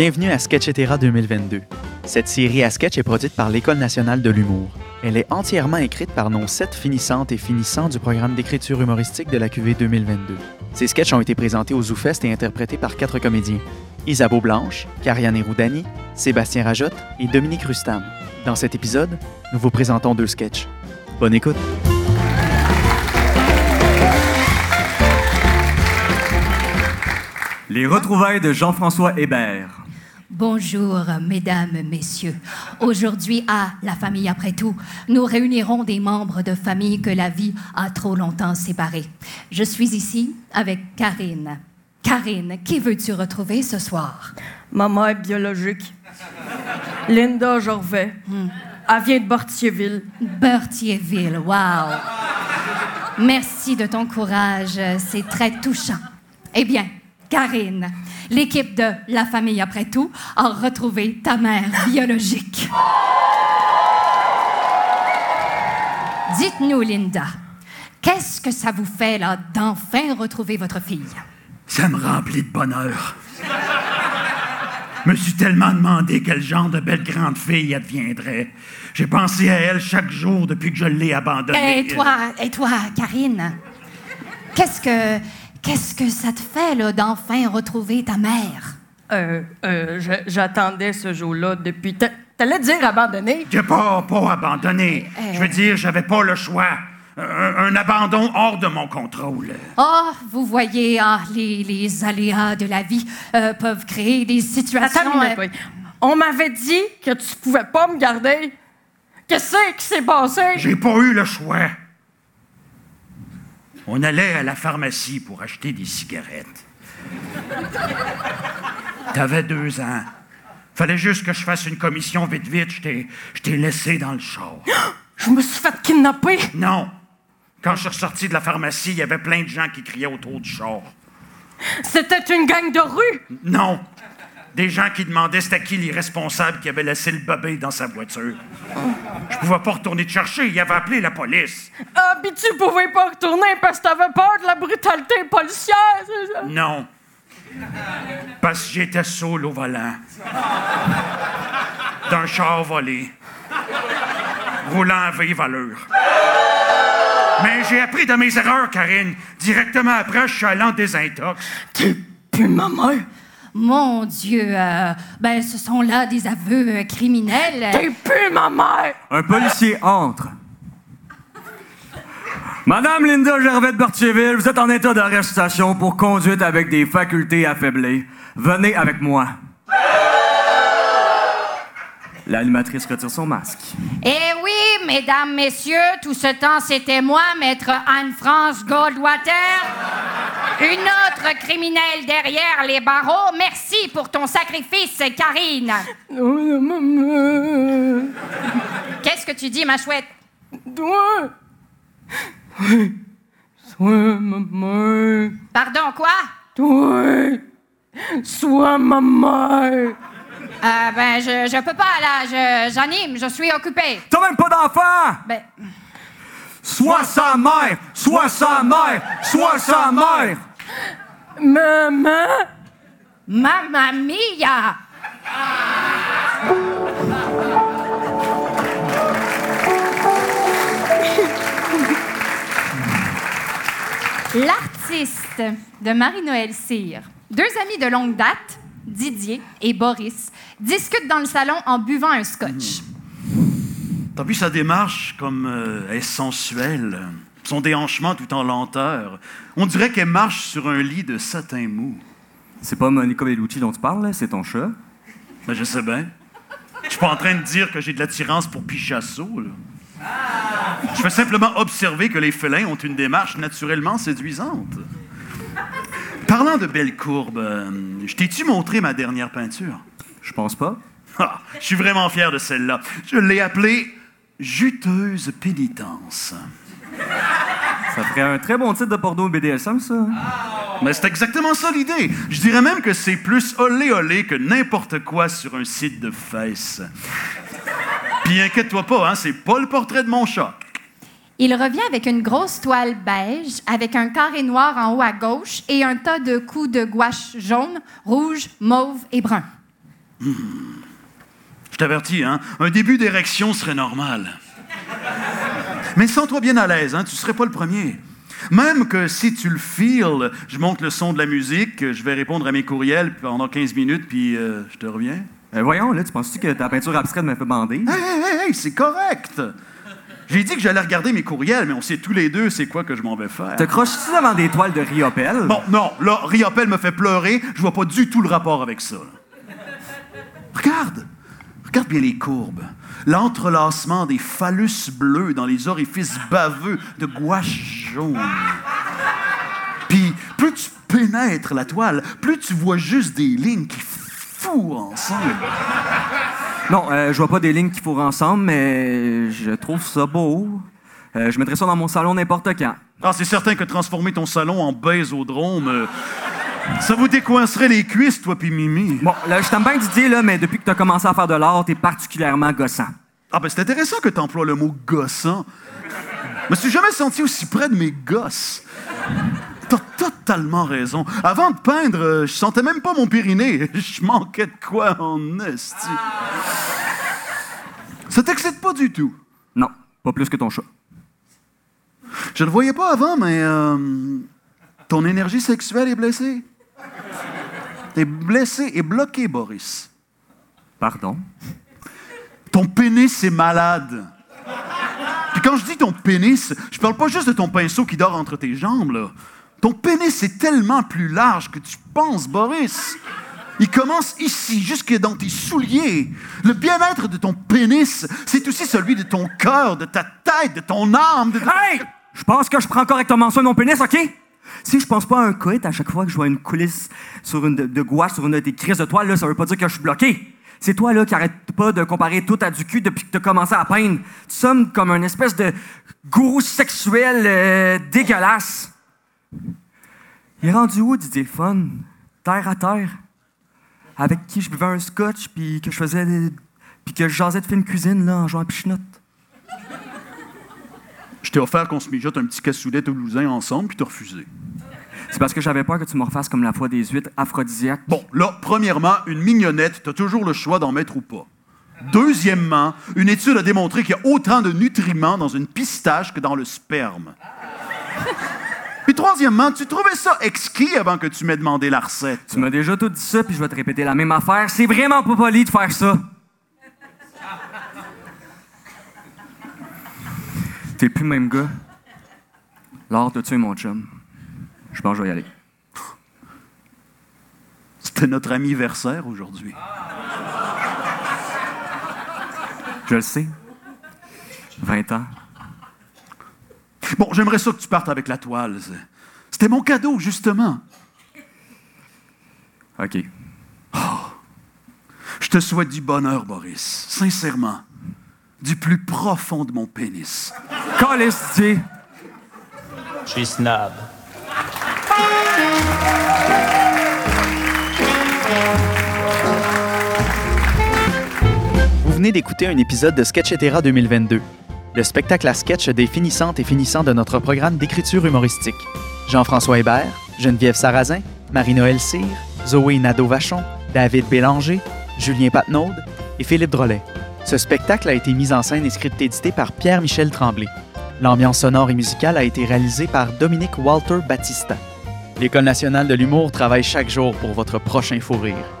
Bienvenue à Sketchetera 2022. Cette série à sketch est produite par l'École nationale de l'humour. Elle est entièrement écrite par nos sept finissantes et finissants du programme d'écriture humoristique de la QV 2022. Ces sketchs ont été présentés au ZooFest et interprétés par quatre comédiens. Isabeau Blanche, Kariane Roudani, Sébastien Rajotte et Dominique Rustam. Dans cet épisode, nous vous présentons deux sketchs. Bonne écoute! Les retrouvailles de Jean-François Hébert. Bonjour, mesdames, messieurs. Aujourd'hui, à La famille après tout, nous réunirons des membres de famille que la vie a trop longtemps séparés. Je suis ici avec Karine. Karine, qui veux-tu retrouver ce soir? Ma mère biologique. Linda Jorvet. Elle vient de Bortierville. Berthierville, wow! Merci de ton courage, c'est très touchant. Eh bien, Karine, l'équipe de La famille après tout a retrouvé ta mère biologique. Dites-nous, Linda, qu'est-ce que ça vous fait là d'enfin retrouver votre fille? Ça me remplit de bonheur. me suis tellement demandé quel genre de belle grande fille elle deviendrait. J'ai pensé à elle chaque jour depuis que je l'ai abandonnée. Et toi, et toi, Karine, qu'est-ce que qu'est-ce que ça te fait là d'enfin retrouver ta mère? Euh, euh, je- J'attendais ce jour-là depuis. t'a- T'allais dire abandonné? J'ai pas, pas abandonné. Euh, Je veux dire, j'avais pas le choix. Un, un abandon hors de mon contrôle. Oh, vous voyez, ah, les, les aléas de la vie euh, peuvent créer des situations. Attends une minute, euh, oui. On m'avait dit que tu pouvais pas me garder. Qu'est-ce qui s'est passé? J'ai pas eu le choix. On allait à la pharmacie pour acheter des cigarettes. T'avais deux ans. Fallait juste que je fasse une commission vite vite. Je t'ai- laissé dans le char. Je me suis fait kidnapper. Non. Quand je suis ressorti de la pharmacie, il y avait plein de gens qui criaient autour du char. C'était une gang de rue. Non. Des gens qui demandaient c'était qui les responsables qui avaient laissé le bébé dans sa voiture. Je pouvais pas retourner te chercher. Il avait appelé la police. Ah, puis tu pouvais pas retourner parce que t'avais peur de la brutalité policière, c'est ça? Non. Parce que j'étais saoul au volant. D'un char volé. Roulant à vive allure. Mais j'ai appris de mes erreurs, Karine. Directement après, je suis allé en désintox. T'es plus ma mère. Mon Dieu, euh, ben, ce sont là des aveux euh, criminels. T'es plus ma mère. Un policier entre. Madame Linda Gervais de Berthierville, vous êtes en état d'arrestation pour conduite avec des facultés affaiblies. Venez avec moi. L'animatrice retire son masque. Eh oui, mesdames, messieurs, tout ce temps, c'était moi, maître Anne-France Goldwater. Une autre criminelle derrière les barreaux. Merci pour ton sacrifice, Karine. Qu'est-ce que tu dis, ma chouette? Toi. Sois ma mère. Pardon, quoi? Sois ma mère. Euh, ben, je, je peux pas, là. Je- J'anime, je suis occupée. T'as même pas d'enfant! Ben, Sois sa mère! Sois sa mère! Sois sa mère! Maman. mamma mia! L'artiste de Marie-Noël Cyr. Deux amis de longue date, Didier et Boris, discutent dans le salon en buvant un scotch. T'as vu sa démarche comme euh, elle est sensuelle, son déhanchement tout en lenteur. On dirait qu'elle marche sur un lit de satin mou. C'est pas Monica Bellucci dont tu parles, c'est ton chat? Ben, je sais bien. Je suis pas en train de dire que j'ai de l'attirance pour Picasso, là. Je veux simplement observer que les félins ont une démarche naturellement séduisante. Parlant de belles courbes, euh, je t'ai-tu montré ma dernière peinture? Je pense pas. Ah, je suis vraiment fier de celle-là. Je l'ai appelée Juteuse pénitence. Ça ferait un très bon titre de porno BDSM, ça. Mais c'est exactement ça l'idée. Je dirais même que c'est plus olé olé que n'importe quoi sur un site de fesses. Puis inquiète-toi pas, hein, c'est pas le portrait de mon chat. Il revient avec une grosse toile beige, avec un carré noir en haut à gauche et un tas de coups de gouache jaune, rouge, mauve et brun. Je t'avertis, hein, un début d'érection serait normal. Mais sens-toi bien à l'aise, hein, tu ne serais pas le premier. Même que si tu le feels, je monte le son de la musique, je vais répondre à mes courriels pendant 15 minutes, puis euh, je te reviens. Euh, voyons, là, tu penses-tu que ta peinture abstraite m'a fait bander? Hey, hey, hey, hey, c'est correct! J'ai dit que j'allais regarder mes courriels, mais on sait tous les deux c'est quoi que je m'en vais faire. Te croches-tu devant des toiles de Riopel? Bon, non, là, Riopel me fait pleurer, je vois pas du tout le rapport avec ça. là. Regarde! Regarde bien les courbes. L'entrelacement des phallus bleus dans les orifices baveux de gouache jaune. Puis, plus tu pénètres la toile, plus tu vois juste des lignes qui fourrent ensemble. Non, euh, je vois pas des lignes qui fourrent ensemble, mais je trouve ça beau. Euh, je mettrais ça dans mon salon n'importe quand. Ah, c'est certain que transformer ton salon en baisodrome, euh, ça vous décoincerait les cuisses, toi puis Mimi. Bon, là, je t'aime bien Didier, là, mais depuis que t'as commencé à faire de l'art, t'es particulièrement gossant. Ah, ben c'est intéressant que tu emploies le mot gossant. Je me suis jamais senti aussi près de mes gosses. T'as totalement raison. Avant de peindre, euh, je sentais même pas mon périnée. Je manquais de quoi en esti. Ça t'excite pas du tout? Non, pas plus que ton chat. Je le voyais pas avant, mais euh, ton énergie sexuelle est blessée. T'es blessé et bloqué, Boris. Pardon? Ton pénis est malade. Puis quand je dis ton pénis, je parle pas juste de ton pinceau qui dort entre tes jambes, là. Ton pénis est tellement plus large que tu penses, Boris. Il commence ici, jusque dans tes souliers. Le bien-être de ton pénis, c'est aussi celui de ton cœur, de ta tête, de ton âme. De... Hey! Je pense que je prends correctement soin de mon pénis, OK? Si je pense pas à un coït à chaque fois que je vois une coulisse sur une de, gouache sur une de tes crises de toile, là, ça veut pas dire que je suis bloqué. C'est toi là qui arrête pas de comparer tout à du cul depuis que t'as commencé à peindre. Tu sommes comme un espèce de gourou sexuel euh, dégueulasse. Il est rendu où, Didier Fun? Terre à terre. Avec qui je buvais un scotch, puis que je faisais. des- puis que je jasais de cuisine, là, en jouant à pichenotte. Je t'ai offert qu'on se mijote un petit cassoulet toulousain ensemble, puis t'as refusé. C'est parce que j'avais peur que tu me refasses comme la fois des huîtres aphrodisiaques. Bon, là, premièrement, une mignonnette, t'as toujours le choix d'en mettre ou pas. Deuxièmement, une étude a démontré qu'il y a autant de nutriments dans une pistache que dans le sperme. Puis troisièmement, tu trouvais ça exquis avant que tu m'aies demandé la recette. Tu m'as déjà tout dit ça, puis je vais te répéter la même affaire. C'est vraiment pas poli de faire ça. T'es plus le même gars? L'art de tuer mon chum. Je pense que je vais y aller. C'était notre anniversaire aujourd'hui. Je le sais. 20 ans. Bon, j'aimerais ça que tu partes avec la toile. C'était mon cadeau, justement. OK. Je te souhaite du bonheur, Boris. Sincèrement. Du plus profond de mon pénis. Je suis snob. Vous venez d'écouter un épisode de Sketchetera 2022, le spectacle à sketch des finissantes et finissants de notre programme d'écriture humoristique. Jean-François Hébert, Geneviève Sarrazin, Marie-Noël Cyr, Zoé Nadeau-Vachon, David Bélanger, Julien Patnaud et Philippe Drolet. Ce spectacle a été mis en scène et script-édité par Pierre-Michel Tremblay. L'ambiance sonore et musicale a été réalisée par Dominique Walter Battista. L'École nationale de l'humour travaille chaque jour pour votre prochain fou rire.